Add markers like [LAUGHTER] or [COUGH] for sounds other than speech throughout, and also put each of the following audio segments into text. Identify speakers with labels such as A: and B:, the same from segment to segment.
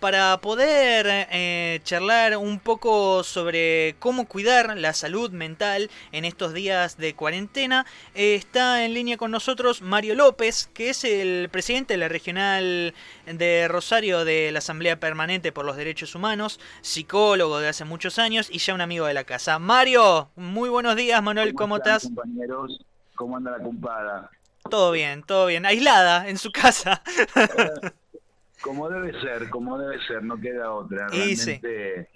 A: Para poder eh, charlar un poco sobre cómo cuidar la salud mental en estos días de cuarentena, eh, está en línea con nosotros Mario López, que es el presidente de la regional de Rosario de la Asamblea Permanente por los Derechos Humanos, psicólogo de hace muchos años y ya un amigo de la casa. Mario, muy buenos días, Manuel, ¿cómo, estás?
B: compañeros? ¿Cómo anda la compada?
A: Todo bien, todo bien. Aislada en su casa.
B: Como debe ser, como debe ser, no queda otra. Realmente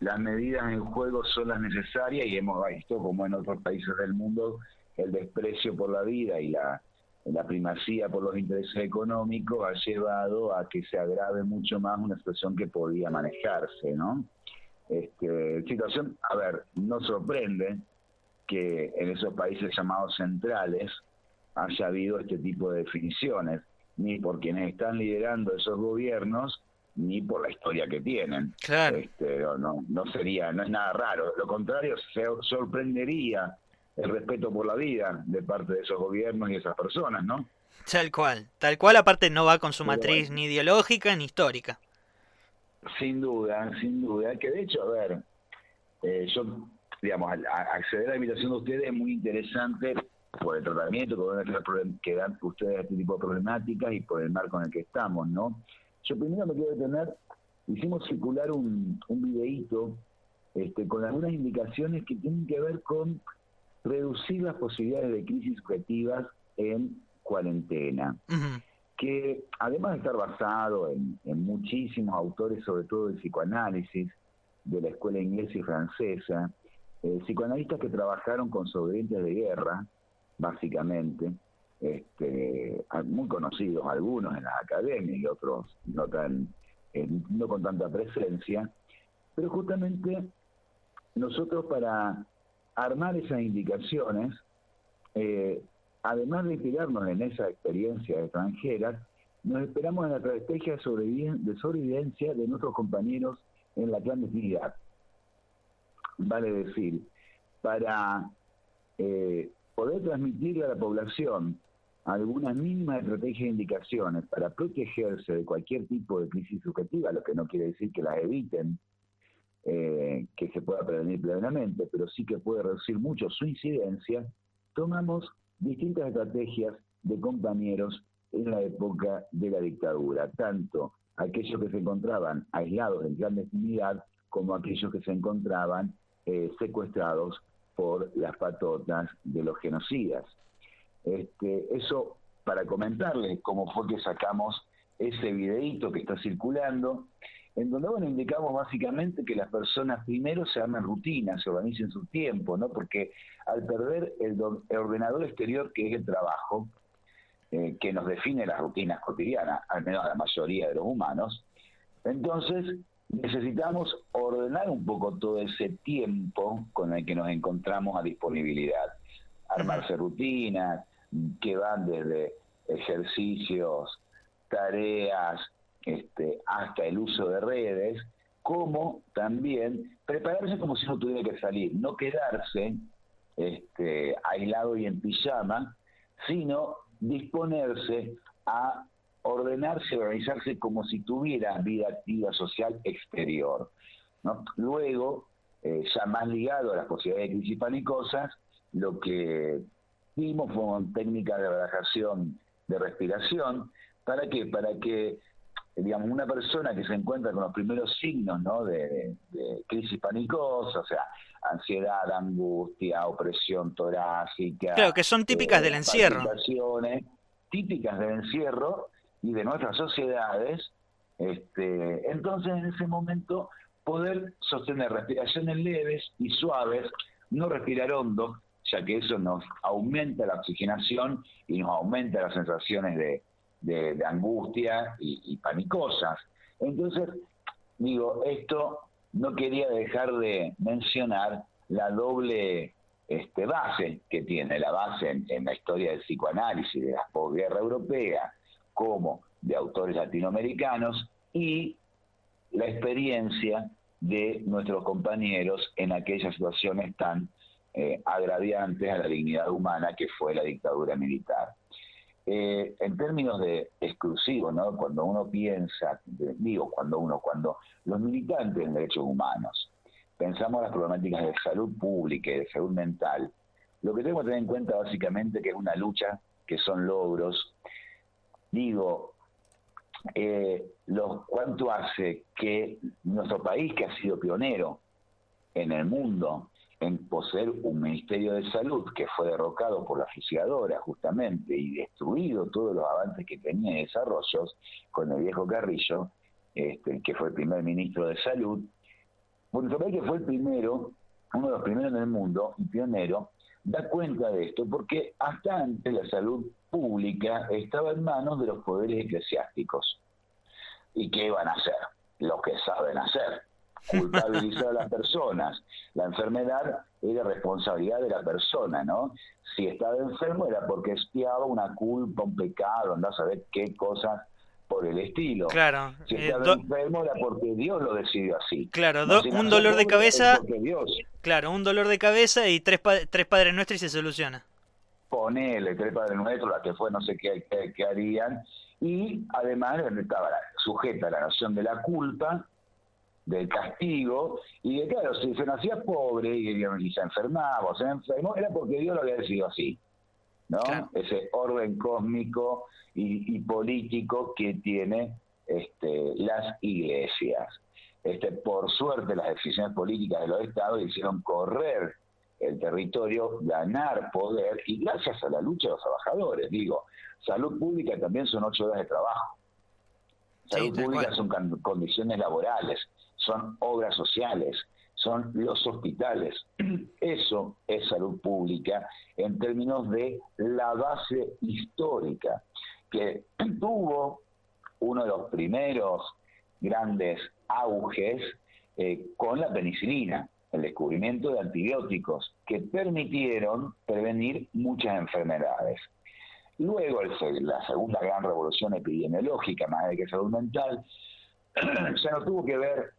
B: las medidas en juego son las necesarias y hemos visto como en otros países del mundo el desprecio por la vida y la, la primacía por los intereses económicos ha llevado a que se agrave mucho más una situación que podía manejarse, ¿no? Este, situación, a ver, no sorprende que en esos países llamados centrales haya habido este tipo de definiciones ni por quienes están liderando esos gobiernos, ni por la historia que tienen.
A: Claro.
B: Este, no, no sería, no es nada raro. Lo contrario, se sorprendería el respeto por la vida de parte de esos gobiernos y esas personas, ¿no?
A: Tal cual, tal cual, aparte no va con su matriz ni ideológica ni histórica.
B: Sin duda, sin duda, que de hecho, a ver, eh, yo, digamos, acceder a la invitación de ustedes es muy interesante por el tratamiento que dan ustedes a este tipo de problemáticas y por el marco en el que estamos, ¿no? Yo primero me quiero detener, hicimos circular un, un videíto este, con algunas indicaciones que tienen que ver con reducir las posibilidades de crisis subjetivas en cuarentena, que además de estar basado en, en muchísimos autores, sobre todo de psicoanálisis, de la escuela inglesa y francesa, eh, psicoanalistas que trabajaron con sobrevivientes de guerra, básicamente, este, muy conocidos algunos en la academia y otros no tan no con tanta presencia, pero justamente nosotros para armar esas indicaciones, eh, además de inspirarnos en esa experiencia extranjera, nos esperamos en la estrategia de sobrevivencia de nuestros compañeros en la clandestinidad. Vale decir, para eh, poder transmitirle a la población algunas mínimas estrategias e indicaciones para protegerse de cualquier tipo de crisis subjetiva, lo que no quiere decir que las eviten, eh, que se pueda prevenir plenamente, pero sí que puede reducir mucho su incidencia, tomamos distintas estrategias de compañeros en la época de la dictadura, tanto aquellos que se encontraban aislados en clandestinidad como aquellos que se encontraban eh, secuestrados por las patotas de los genocidas. Este, eso para comentarles cómo fue que sacamos ese videíto que está circulando, en donde bueno, indicamos básicamente que las personas primero se armen rutinas, se organicen su tiempo, ¿no? Porque al perder el, ordenador exterior que es el trabajo, eh, que nos define las rutinas cotidianas, al menos a la mayoría de los humanos, entonces necesitamos ordenar un poco todo ese tiempo con el que nos encontramos a disponibilidad. Armarse rutinas que van desde ejercicios, tareas, este, hasta el uso de redes, como también prepararse como si no tuviera que salir, no quedarse este, aislado y en pijama, sino disponerse a ordenarse, organizarse como si tuviera vida activa social exterior. ¿no? Luego, eh, ya más ligado a las posibilidades de crisis panicosas, lo que vimos fue técnicas de relajación de respiración. ¿Para qué? Para que, digamos, una persona que se encuentra con los primeros signos ¿no? de, crisis panicosa, o sea, ansiedad, angustia, opresión torácica.
A: Claro, que son típicas del eh, encierro.
B: Típicas del encierro, y de nuestras sociedades, este, entonces en ese momento poder sostener respiraciones leves y suaves, no respirar hondo, ya que eso nos aumenta la oxigenación y nos aumenta las sensaciones de, de, angustia y, panicosas. Entonces, digo, esto no quería dejar de mencionar la doble este, base que tiene, la base en, en la historia del psicoanálisis de la posguerra europea, como de autores latinoamericanos y la experiencia de nuestros compañeros en aquellas situaciones tan eh, agraviantes a la dignidad humana que fue la dictadura militar. eh, en términos de exclusivo, ¿no? Cuando uno piensa, digo, cuando uno, cuando los militantes en derechos humanos pensamos las problemáticas de salud pública y de salud mental, lo que tenemos que tener en cuenta básicamente que es una lucha, que son logros. Digo, eh, los, ¿cuánto hace que nuestro país, que ha sido pionero en el mundo en poseer un Ministerio de Salud que fue derrocado por la fusiladora justamente y destruido todos los avances que tenía en desarrollos con el viejo Carrillo, este, que fue el primer ministro de Salud, nuestro país que fue el primero, uno de los primeros en el mundo y pionero, da cuenta de esto porque hasta antes la salud pública estaba en manos de los poderes eclesiásticos. ¿Y qué iban a hacer? Lo que saben hacer, culpabilizar a las personas. La enfermedad era responsabilidad de la persona, ¿no? Si estaba enfermo era porque espiaba una culpa, un pecado, andás a saber qué cosas por el estilo.
A: Claro.
B: Si eh, estaba enfermo era porque Dios lo decidió así.
A: Claro, un dolor de cabeza. Claro, un dolor de cabeza y tres, tres Padres Nuestros y se soluciona.
B: Ponele, tres Padres Nuestros, la que fue no sé qué, qué, harían. Y además estaba sujeta a la noción de la culpa, del castigo, y de claro, si se nacía pobre y, y se enfermaba o se enfermó, era porque Dios lo había decidido así. ¿No? Ese orden cósmico y, político que tiene este, las iglesias. Este, por suerte, las decisiones políticas de los estados hicieron correr el territorio, ganar poder, y gracias a la lucha de los trabajadores, digo, salud pública también son ocho horas de trabajo. Salud pública son condiciones laborales, son obras sociales, son los hospitales. [CLEARS THROAT] Eso es salud pública en términos de la base histórica que [CLEARS THROAT] tuvo uno de los primeros grandes auges eh, con la penicilina, el descubrimiento de antibióticos que permitieron prevenir muchas enfermedades. Luego, la segunda gran revolución epidemiológica, más de que salud mental, [CLEARS THROAT] ya no tuvo que ver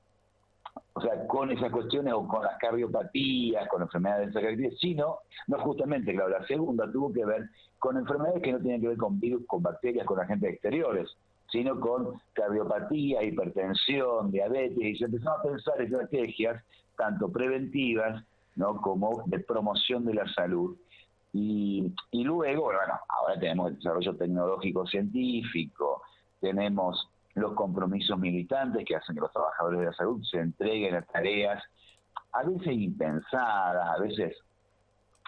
B: o sea, con esas cuestiones o con las cardiopatías, con enfermedades de esa sino, no justamente, claro, la segunda tuvo que ver con enfermedades que no tienen que ver con virus, con bacterias, con agentes exteriores, sino con cardiopatía, hipertensión, diabetes, y se empezó a pensar estrategias tanto preventivas ¿no? como de promoción de la salud. Y, y luego, bueno, ahora tenemos el desarrollo tecnológico científico, tenemos los compromisos militantes que hacen que los trabajadores de la salud se entreguen a tareas a veces impensadas, a veces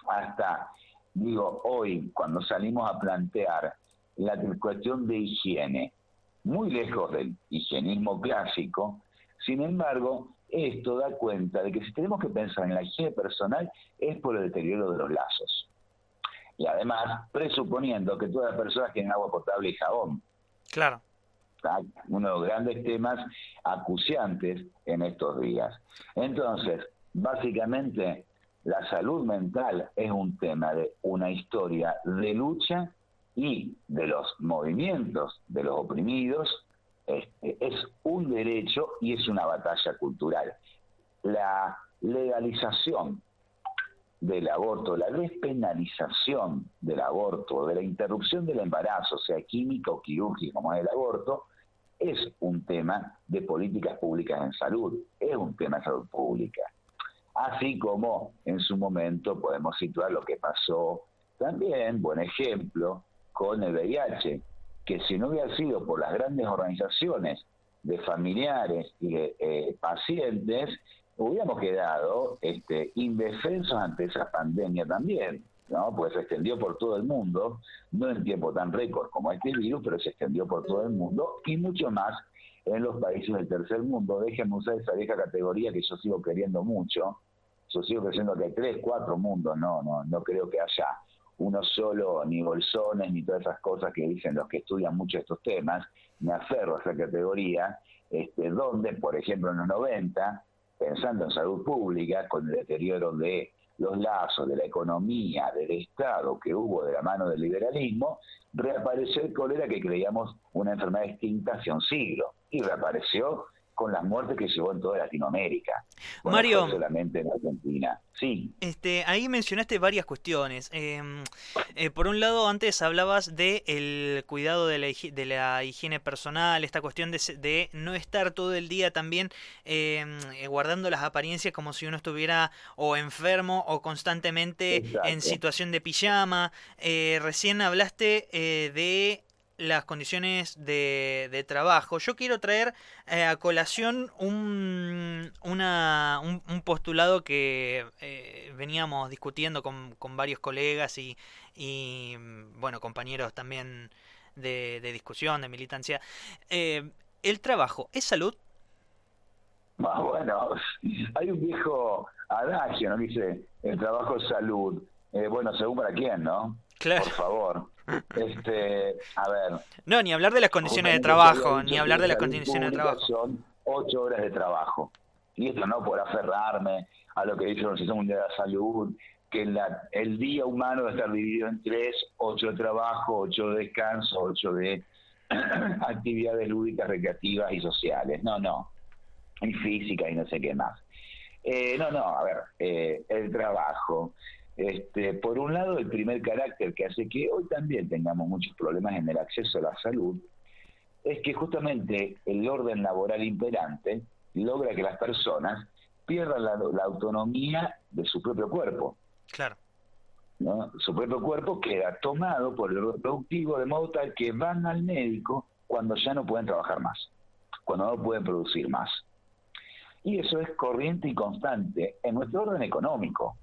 B: hasta, digo, hoy cuando salimos a plantear la cuestión de higiene, muy lejos del higienismo clásico, sin embargo, esto da cuenta de que si tenemos que pensar en la higiene personal es por el deterioro de los lazos. Y además, presuponiendo que todas las personas tienen agua potable y jabón.
A: Claro
B: uno de los grandes temas acuciantes en estos días. Entonces, básicamente, la salud mental es un tema de una historia de lucha y de los movimientos de los oprimidos, este, es un derecho y es una batalla cultural. La legalización del aborto, la despenalización del aborto, de la interrupción del embarazo, sea químico o quirúrgico como es el aborto, es un tema de políticas públicas en salud, es un tema de salud pública. Así como en su momento podemos situar lo que pasó también, buen ejemplo, con el VIH, que si no hubiera sido por las grandes organizaciones de familiares y de eh, pacientes, hubiéramos quedado este, indefensos ante esa pandemia también, ¿no? Pues se extendió por todo el mundo, no en tiempo tan récord como este virus, pero se extendió por todo el mundo y mucho más en los países del tercer mundo. Déjenme usar esa vieja categoría que yo sigo queriendo mucho. Yo sigo creyendo que hay tres, cuatro mundos, no, no, no creo que haya uno solo, ni bolsones, ni todas esas cosas que dicen los que estudian mucho estos temas. Me aferro a esa categoría, este, donde, por ejemplo, en los 90, pensando en salud pública, con el deterioro de los lazos de la economía, del Estado que hubo de la mano del liberalismo, reapareció el cólera que creíamos una enfermedad extinta hace un siglo. Y reapareció con las muertes que llevó en toda Latinoamérica.
A: Mario,
B: solamente en Argentina. Sí.
A: Este, ahí mencionaste varias cuestiones. Em, eh, por un lado, antes hablabas de el cuidado de la, de la higiene personal, esta cuestión de, de, no estar todo el día también em, eh, guardando las apariencias como si uno estuviera o enfermo o constantemente en situación de pijama. Eh, recién hablaste de las condiciones de, de trabajo. Yo quiero traer eh, a colación un, una, un, postulado que eh, veníamos discutiendo con, con, varios colegas y, y, bueno, compañeros también de, de discusión, de militancia. Eh, ¿El trabajo es salud?
B: Ah, bueno, [LAUGHS] hay un viejo adagio, ¿no? dice, el trabajo es salud. bueno, según para quién, ¿no?
A: Claro.
B: Por favor. Este, a ver.
A: No, ni hablar de las condiciones de trabajo, ni hablar de las condiciones de trabajo.
B: Son ocho horas de trabajo. Y esto no por aferrarme a lo que dice la Organización Mundial de la Salud, que la, el día humano debe estar dividido en tres, ocho de trabajo, ocho de descanso, ocho de [CLEARS THROAT] actividades lúdicas, recreativas y sociales. No, no. Y física y no sé qué más. Eh, no, no, a ver, eh, el trabajo, este, por un lado, el primer carácter que hace que hoy también tengamos muchos problemas en el acceso a la salud es que justamente el orden laboral imperante logra que las personas pierdan la, autonomía de su propio cuerpo.
A: Claro.
B: ¿no? Su propio cuerpo queda tomado por el productivo de modo tal que van al médico cuando ya no pueden trabajar más, cuando no pueden producir más. Y eso es corriente y constante en nuestro orden económico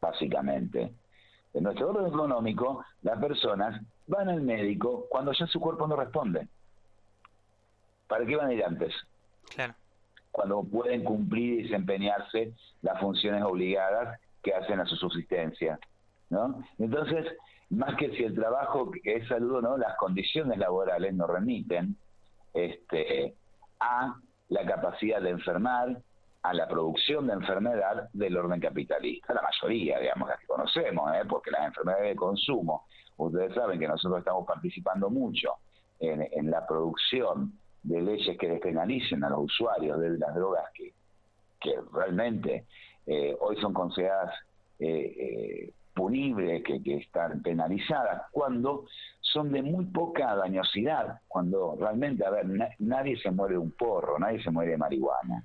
B: básicamente. En nuestro orden económico, las personas van al médico cuando ya su cuerpo no responde. ¿Para qué van a ir antes?
A: Claro.
B: Cuando pueden cumplir y desempeñarse las funciones obligadas que hacen a su subsistencia. ¿no? Entonces, más que si el trabajo es salud o no, las condiciones laborales nos remiten este, a la capacidad de enfermar, a la producción de enfermedad del orden capitalista, la mayoría, digamos, las que conocemos, ¿eh? porque las enfermedades de consumo, ustedes saben que nosotros estamos participando mucho en, la producción de leyes que despenalicen a los usuarios de las drogas que, que realmente eh, hoy son consideradas eh, punibles, que, que están penalizadas, cuando son de muy poca dañosidad, cuando realmente, a ver, nadie se muere de un porro, nadie se muere de marihuana.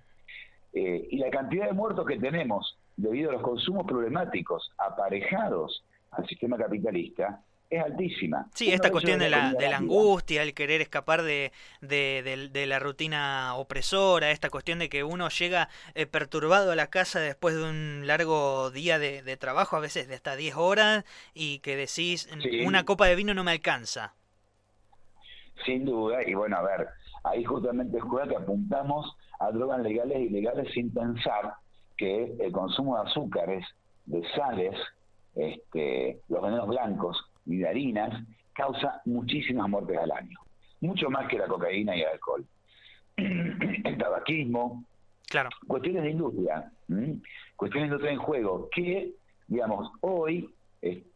B: Eh, y la cantidad de muertos que tenemos debido a los consumos problemáticos aparejados al sistema capitalista es altísima.
A: Sí, esta cuestión de la, de la angustia, el querer escapar de, de, la rutina opresora, esta cuestión de que uno llega eh, perturbado a la casa después de un largo día de, trabajo, a veces de hasta 10 horas, y que decís, una copa de vino no me alcanza.
B: Sin duda, y bueno, a ver, ahí justamente es que apuntamos a drogas legales y ilegales sin pensar que el consumo de azúcares, de sales, este, los venenos blancos y de harinas causa muchísimas muertes al año, mucho más que la cocaína y el alcohol. [CLEARS THROAT] el tabaquismo,
A: claro.
B: cuestiones de industria, cuestiones de industria en juego, que, digamos, hoy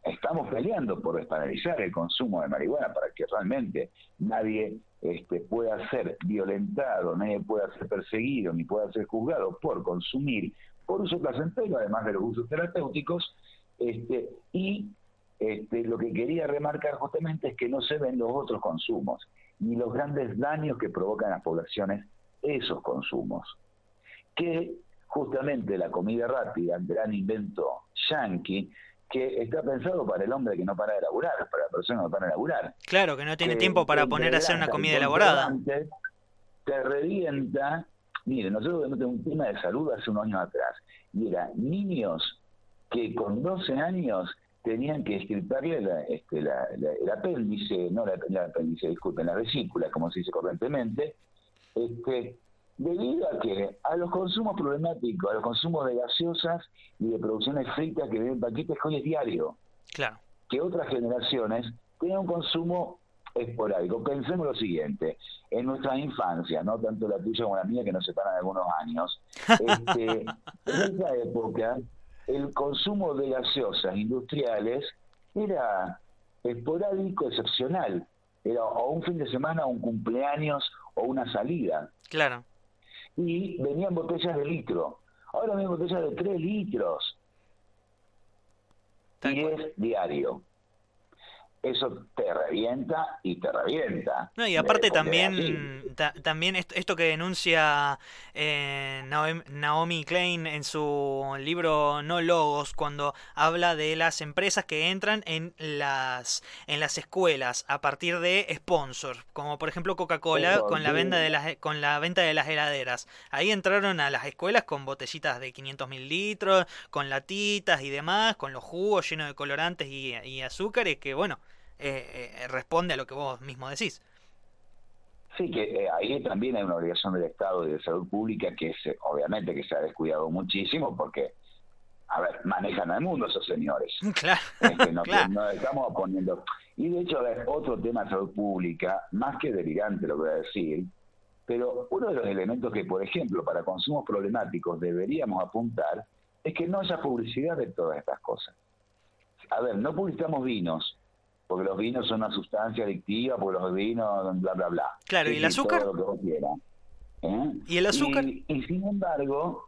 B: estamos peleando por despenalizar el consumo de marihuana para que realmente nadie este, pueda ser violentado, nadie pueda ser perseguido, ni pueda ser juzgado por consumir por uso placentero, además de los usos terapéuticos, este, y este, lo que quería remarcar justamente es que no se ven los otros consumos, ni los grandes daños que provocan las poblaciones esos consumos. Que justamente la comida rápida, gran invento yankee, que está pensado para el hombre que no para de laburar, para la persona que no para de laburar.
A: Claro, que no tiene tiempo para poner a hacer una comida elaborada.
B: Te revienta. Mire, nosotros tenemos un tema de salud hace unos años atrás, y era niños que con 12 años tenían que extirparle la, este, el apéndice, no la, apéndice, disculpen, la vesícula, como se dice corrientemente, este, debido a que a los consumos problemáticos, a los consumos de gaseosas y de producciones fritas que vienen paquetes hoy es diario.
A: Claro.
B: Que otras generaciones tienen un consumo esporádico. Pensemos lo siguiente, en nuestra infancia, no tanto la tuya como la mía, que nos separan algunos años, [LAUGHS] este, en esa época el consumo de gaseosas industriales era esporádico, excepcional. Era o un fin de semana, o un cumpleaños, o una salida.
A: Claro.
B: Y venían botellas de litro. Ahora vienen botellas de 3 litros. y es diario eso te revienta y te revienta.
A: No, y aparte también, también esto, que denuncia eh, Naomi Klein en su libro No Logos, cuando habla de las empresas que entran en las, en las escuelas a partir de sponsors, como por ejemplo Coca-Cola con, la venta de las, con la venta de las heladeras. Ahí entraron a las escuelas con botellitas de 500 mil litros, con latitas y demás, con los jugos llenos de colorantes y, y azúcares, que bueno, eh, eh, responde a lo que vos mismo decís.
B: Sí, que eh, ahí también hay una obligación del Estado y de salud pública que es, obviamente que se ha descuidado muchísimo porque, a ver, manejan al mundo esos señores.
A: Claro. [LAUGHS]
B: nos, estamos poniendo... Y de hecho, a ver, otro tema de salud pública, más que delirante lo que voy a decir, pero uno de los elementos que, por ejemplo, para consumos problemáticos deberíamos apuntar es que no haya publicidad de todas estas cosas. A ver, no publicitamos vinos, porque los vinos son una sustancia adictiva, porque los vinos, bla, bla, bla.
A: Claro, ¿y el azúcar?
B: ¿eh?
A: ¿Y el azúcar?
B: Y, sin embargo,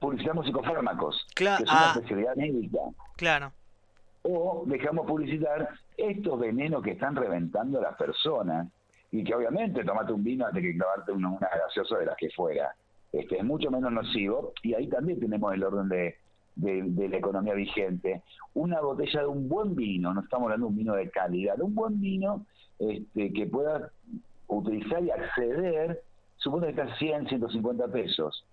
B: publicitamos psicofármacos, claro. que es una ah. especialidad médica.
A: Claro.
B: O dejamos publicitar estos venenos que están reventando a las personas y que obviamente tomate un vino antes que clavarte una, una gaseosa de las que fuera. Este, es mucho menos nocivo y ahí también tenemos el orden de de, la economía vigente. Una botella de un buen vino, no estamos hablando de un vino de calidad, de un buen vino este, que pueda utilizar y acceder, supongo que está 100, 150 pesos.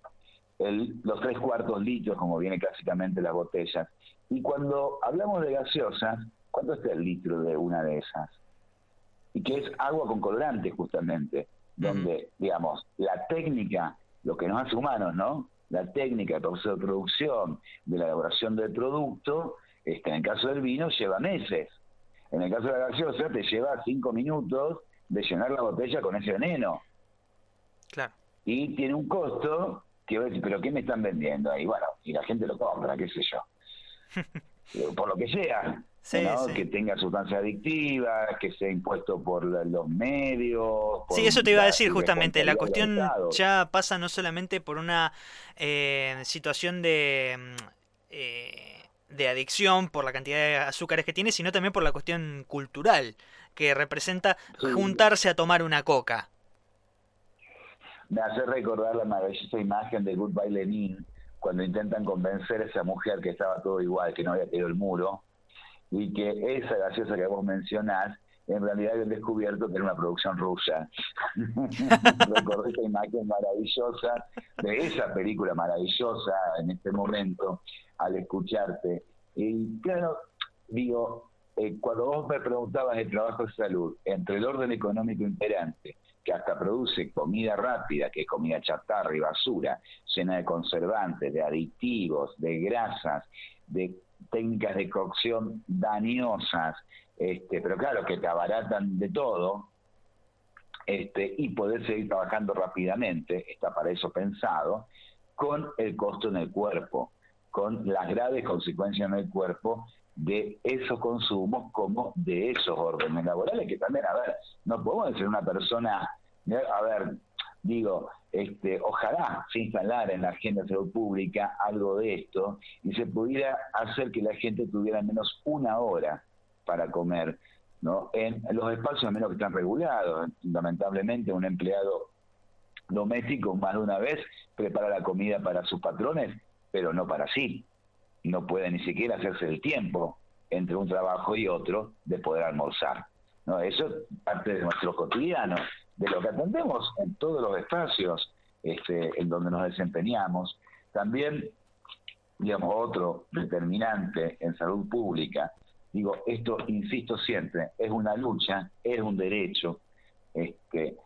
B: El, los tres cuartos litros, como viene clásicamente las botellas. Y cuando hablamos de gaseosas, ¿cuánto está el litro de una de esas? Y que es agua con colorante, justamente, donde, digamos, la técnica, lo que nos hace humanos, ¿no? La técnica de proceso de producción, de la elaboración del producto, este, en el caso del vino lleva meses. En el caso de la gaseosa te lleva cinco minutos de llenar la botella con ese veneno.
A: Claro.
B: Y tiene un costo que decir, pero ¿qué me están vendiendo ahí? Bueno, y la gente lo compra, qué sé yo. [LAUGHS] Por lo que sea que tenga sustancias adictivas, que sea impuesto por los medios.
A: sí, eso te iba a decir justamente. La cuestión ya pasa no solamente por una eh, situación de, mm, eh, de adicción por la cantidad de azúcares que tiene, sino también por la cuestión cultural, que representa juntarse a tomar una coca.
B: Me hace recordar la maravillosa imagen de Goodbye Lenin, cuando intentan convencer a esa mujer que estaba todo igual, que no había caído el muro, y que esa gaseosa que vos mencionás, en realidad habían descubierto que era una producción rusa. [LAUGHS] Recordé esa imagen maravillosa de esa película maravillosa en este momento al escucharte. Y claro, digo, eh, cuando vos me preguntabas el trabajo de salud, entre el orden económico imperante, que hasta produce comida rápida, que es comida chatarra y basura, llena de conservantes, de aditivos, de grasas, de técnicas de cocción dañosas, este, pero claro, que te abaratan de todo, este, y poder seguir trabajando rápidamente, está para eso pensado, con el costo en el cuerpo, con las graves consecuencias en el cuerpo de esos consumos como de esos órdenes laborales, que también, a ver, no podemos ser una persona, a ver, digo, este, ojalá se instalara en la agenda de salud pública algo de esto y se pudiera hacer que la gente tuviera menos una hora para comer, ¿no? En los espacios menos que están regulados, lamentablemente un empleado doméstico más de una vez prepara la comida para sus patrones, pero no para sí. No puede ni siquiera hacerse el tiempo entre un trabajo y otro de poder almorzar. ¿no? Eso es parte de nuestro cotidiano de lo que atendemos en todos los espacios este, en donde nos desempeñamos. También, digamos, otro determinante en salud pública, digo, esto, insisto siempre, es una lucha, es un derecho. Este,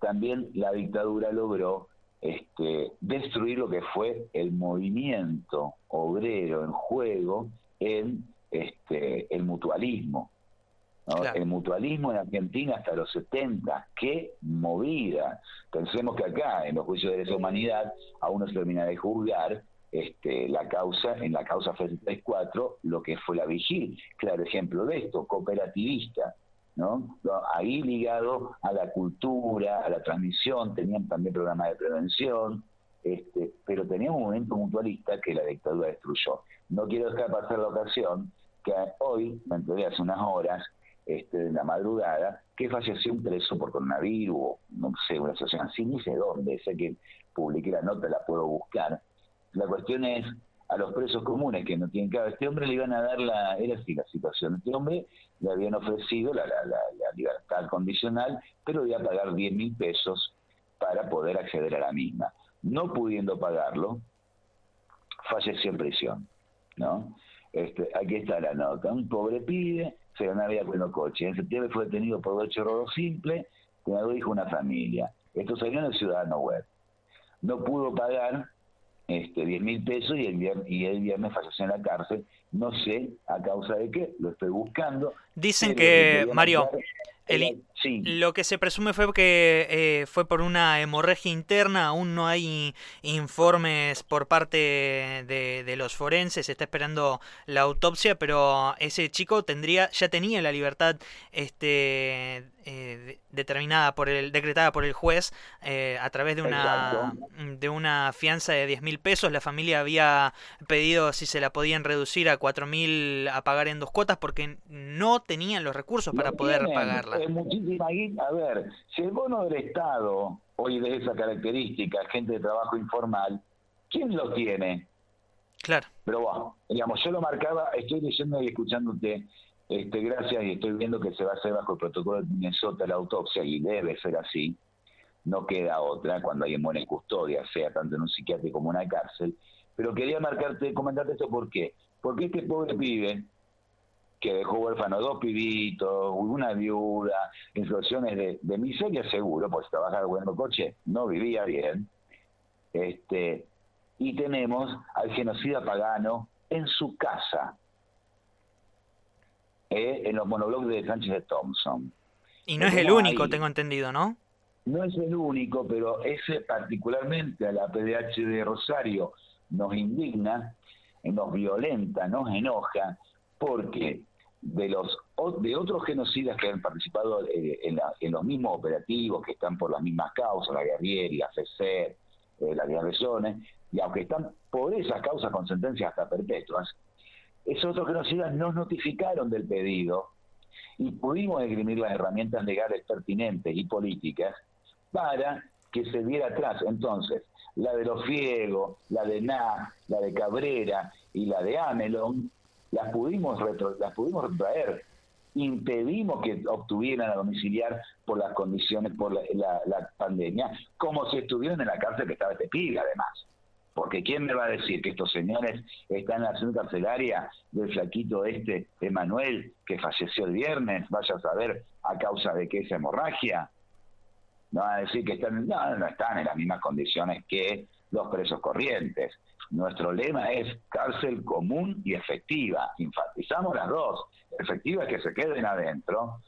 B: también la dictadura logró este, destruir lo que fue el movimiento obrero en juego en este, el mutualismo. El mutualismo en Argentina hasta los 70, qué movida. Pensemos que acá, en los juicios de esa humanidad, aún no se termina de juzgar este, la causa, en la causa 34, lo que fue la vigil. Claro ejemplo de esto, cooperativista. ¿no? Ahí ligado a la cultura, a la transmisión, tenían también programas de prevención, este, pero teníamos un momento mutualista que la dictadura destruyó. No quiero dejar pasar la ocasión que hoy, me enteré hace unas horas, este, de la madrugada, que falleció un preso por coronavirus, no sé, una situación así, ni sé dónde, sé que publiqué la nota, la puedo buscar. La cuestión es, a los presos comunes que no tienen cada este hombre le iban a dar la, era así la situación, este hombre le habían ofrecido la, la, la, libertad condicional, pero iba a pagar 10 mil pesos para poder acceder a la misma. No pudiendo pagarlo, falleció en prisión, ¿no? Este, aquí está la nota, un pobre pibe, se con los coches. En septiembre fue detenido por hecho robo simple, tenía dos hijos, una familia. Esto salió en el Ciudadano Web. No pudo pagar este, 10 mil pesos y el, viernes, y el viernes falleció en la cárcel. No sé a causa de qué, lo estoy buscando.
A: Dicen que, Mario, lo que se presume fue que eh, fue por una hemorragia interna, aún no hay informes por parte de, los forenses, se está esperando la autopsia, pero ese chico tendría, ya tenía la libertad este, eh, determinada por el, decretada por el juez eh, a través de una, de una fianza de 10 mil pesos. La familia había pedido si se la podían reducir a 4 mil a pagar en dos cuotas porque no tenían los recursos para poder pagarla.
B: muchísima A ver, si el bono del Estado hoy de esa característica, gente de trabajo informal, ¿quién lo tiene?
A: Claro.
B: Pero bueno, digamos, yo lo marcaba, estoy leyendo y escuchándote este, gracias, y estoy viendo que se va a hacer bajo el protocolo de Minnesota la autopsia, y debe ser así, no queda otra cuando alguien muere en custodia, sea tanto en un psiquiátrico como en una cárcel. Pero quería marcarte, comentarte esto, ¿por qué? Porque este pobre pibe, que dejó huérfano dos pibitos, una viuda, en situaciones de, miseria seguro, pues trabajaba bueno coche, no vivía bien, este y tenemos al genocida pagano en su casa, eh, en los monoblogs de Sánchez de Thompson.
A: Y no es el único, tengo entendido, ¿no?
B: No es el único, pero ese particularmente a la PDH de Rosario nos indigna, nos violenta, nos enoja, porque de los de otros genocidas que han participado eh, en, los mismos operativos, que están por las mismas causas, la Guerrieri, la FECER, eh, la Guerrezones, y aunque están por esas causas con sentencias hasta perpetuas, esos otros genocidas nos notificaron del pedido y pudimos esgrimir las herramientas legales pertinentes y políticas para que se diera atrás. Entonces, la de los Fiegos, la de Na, la de Cabrera y la de Amelon, las pudimos, las pudimos retraer. Impedimos que obtuvieran a domiciliar por las condiciones, por la, pandemia, como si estuvieran en la cárcel que estaba este pibe, además. Porque ¿quién me va a decir que estos señores están en la zona carcelaria del flaquito este, Emanuel, que falleció el viernes, vaya a saber a causa de qué esa hemorragia? No va a decir que están, no, no están en las mismas condiciones que los presos corrientes. Nuestro lema es cárcel común y efectiva. Enfatizamos las dos. Efectiva es que se queden adentro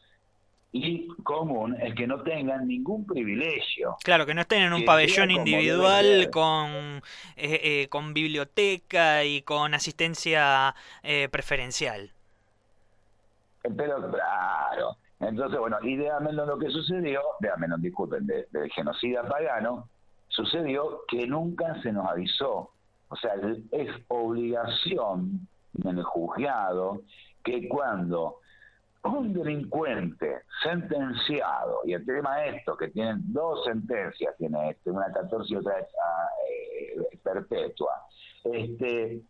B: y común es que no tengan ningún privilegio.
A: Claro, que no estén en un pabellón individual con, eh, eh, con biblioteca y con asistencia eh, preferencial.
B: Pero claro, entonces bueno, y de lo que sucedió, de menos disculpen, del genocida pagano, sucedió que nunca se nos avisó. O sea, es obligación en el juzgado que cuando un delincuente sentenciado, y el tema es esto, que tienen dos sentencias, tiene este, una 14 y otra eh, perpetua, este,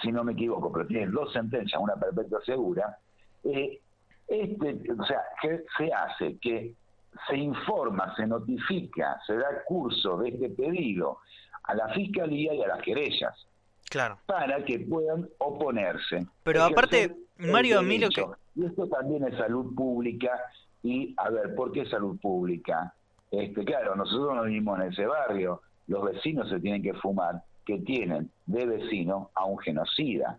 B: si no me equivoco, pero tienen dos sentencias, una perpetua segura, eh, este, o sea, ¿qué se hace? Que se informa, se notifica, se da curso de este pedido a la fiscalía y a las querellas.
A: Claro.
B: Para que puedan oponerse.
A: Pero aparte, Mario, a mí lo que
B: y esto también es salud pública. Y, a ver, ¿por qué salud pública? Este, claro, nosotros no vivimos en ese barrio. Los vecinos se tienen que fumar que tienen de vecino a un genocida.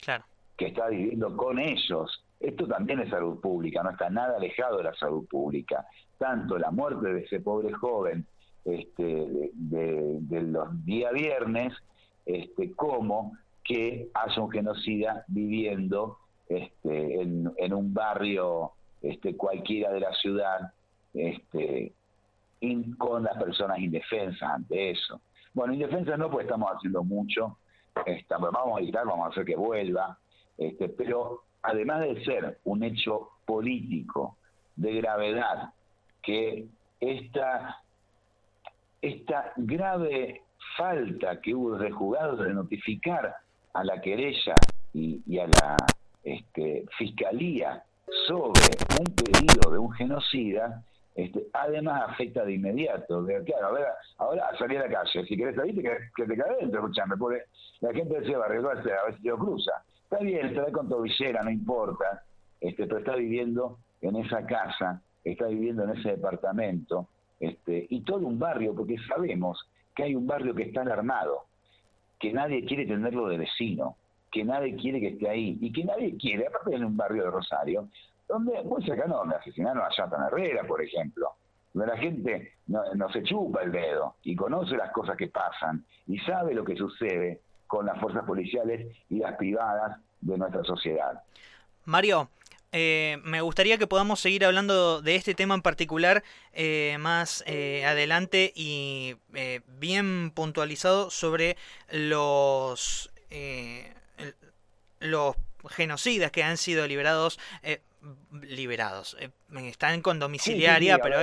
A: Claro.
B: Que está viviendo con ellos. Esto también es salud pública, no está nada alejado de la salud pública. Tanto la muerte de ese pobre joven este, de, los días viernes, este, como que haya un genocida viviendo este, en, un barrio este, cualquiera de la ciudad este, con las personas indefensas ante eso. Bueno, indefensas no, pues estamos haciendo mucho, estamos, vamos a evitar, vamos a hacer que vuelva, pero además de ser un hecho político de gravedad, que esta, esta grave falta que hubo de juzgados de notificar a la querella y, a la este, fiscalía sobre un pedido de un genocida, este, además afecta de inmediato. claro, ahora salí a la calle, si querés salir, que, te caes dentro, escuchame, porque la gente decía, arreglarse, a ver si lo cruza. Está bien, está con tobillera, no importa, este, pero está viviendo en esa casa, está viviendo en ese departamento, este, y todo un barrio, porque sabemos que hay un barrio que está alarmado, que nadie quiere tenerlo de vecino, que nadie quiere que esté ahí, y que nadie quiere, aparte en un barrio de Rosario, donde muy cercano donde asesinaron a Jonathan Herrera, por ejemplo, donde la gente no, se chupa el dedo y conoce las cosas que pasan y sabe lo que sucede con las fuerzas policiales y las privadas de nuestra sociedad.
A: Mario, eh, me gustaría que podamos seguir hablando de este tema en particular eh, más eh, adelante y bien puntualizado sobre los, los genocidas que han sido liberados liberados. Eh, están con domiciliaria, pero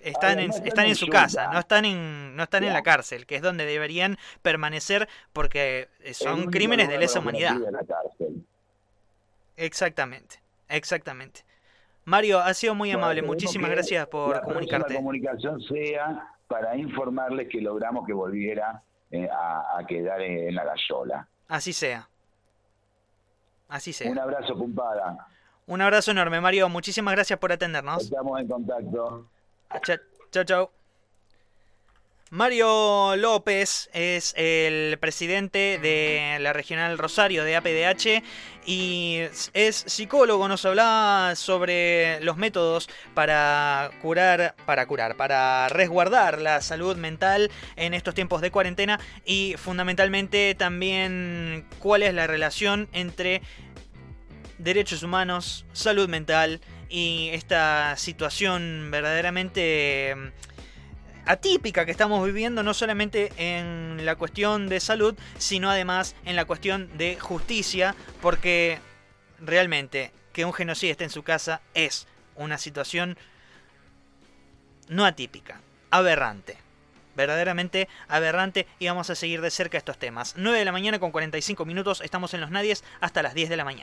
A: están, en, están en su casa, no están en, no están en la cárcel, que es donde deberían permanecer porque son crímenes de lesa humanidad. Exactamente, exactamente. Mario, ha sido muy amable, muchísimas gracias por comunicarte.
B: La comunicación sea para informarles que logramos que volviera eh, a, quedar en, la gallola.
A: Así sea. Así sea.
B: Un abrazo, cumpada.
A: Un abrazo enorme, Mario. Muchísimas gracias por atendernos.
B: Estamos en contacto.
A: Chao, chao. Mario López es el presidente de la regional Rosario de APDH y es psicólogo. Nos hablaba sobre los métodos para curar, para curar, para resguardar la salud mental en estos tiempos de cuarentena y fundamentalmente también cuál es la relación entre derechos humanos, salud mental y esta situación verdaderamente atípica que estamos viviendo no solamente en la cuestión de salud, sino además en la cuestión de justicia, porque realmente que un genocida esté en su casa es una situación no atípica, aberrante. Verdaderamente aberrante y vamos a seguir de cerca estos temas. 9 de la mañana con 45 minutos, estamos en los Nadies hasta las 10 de la mañana.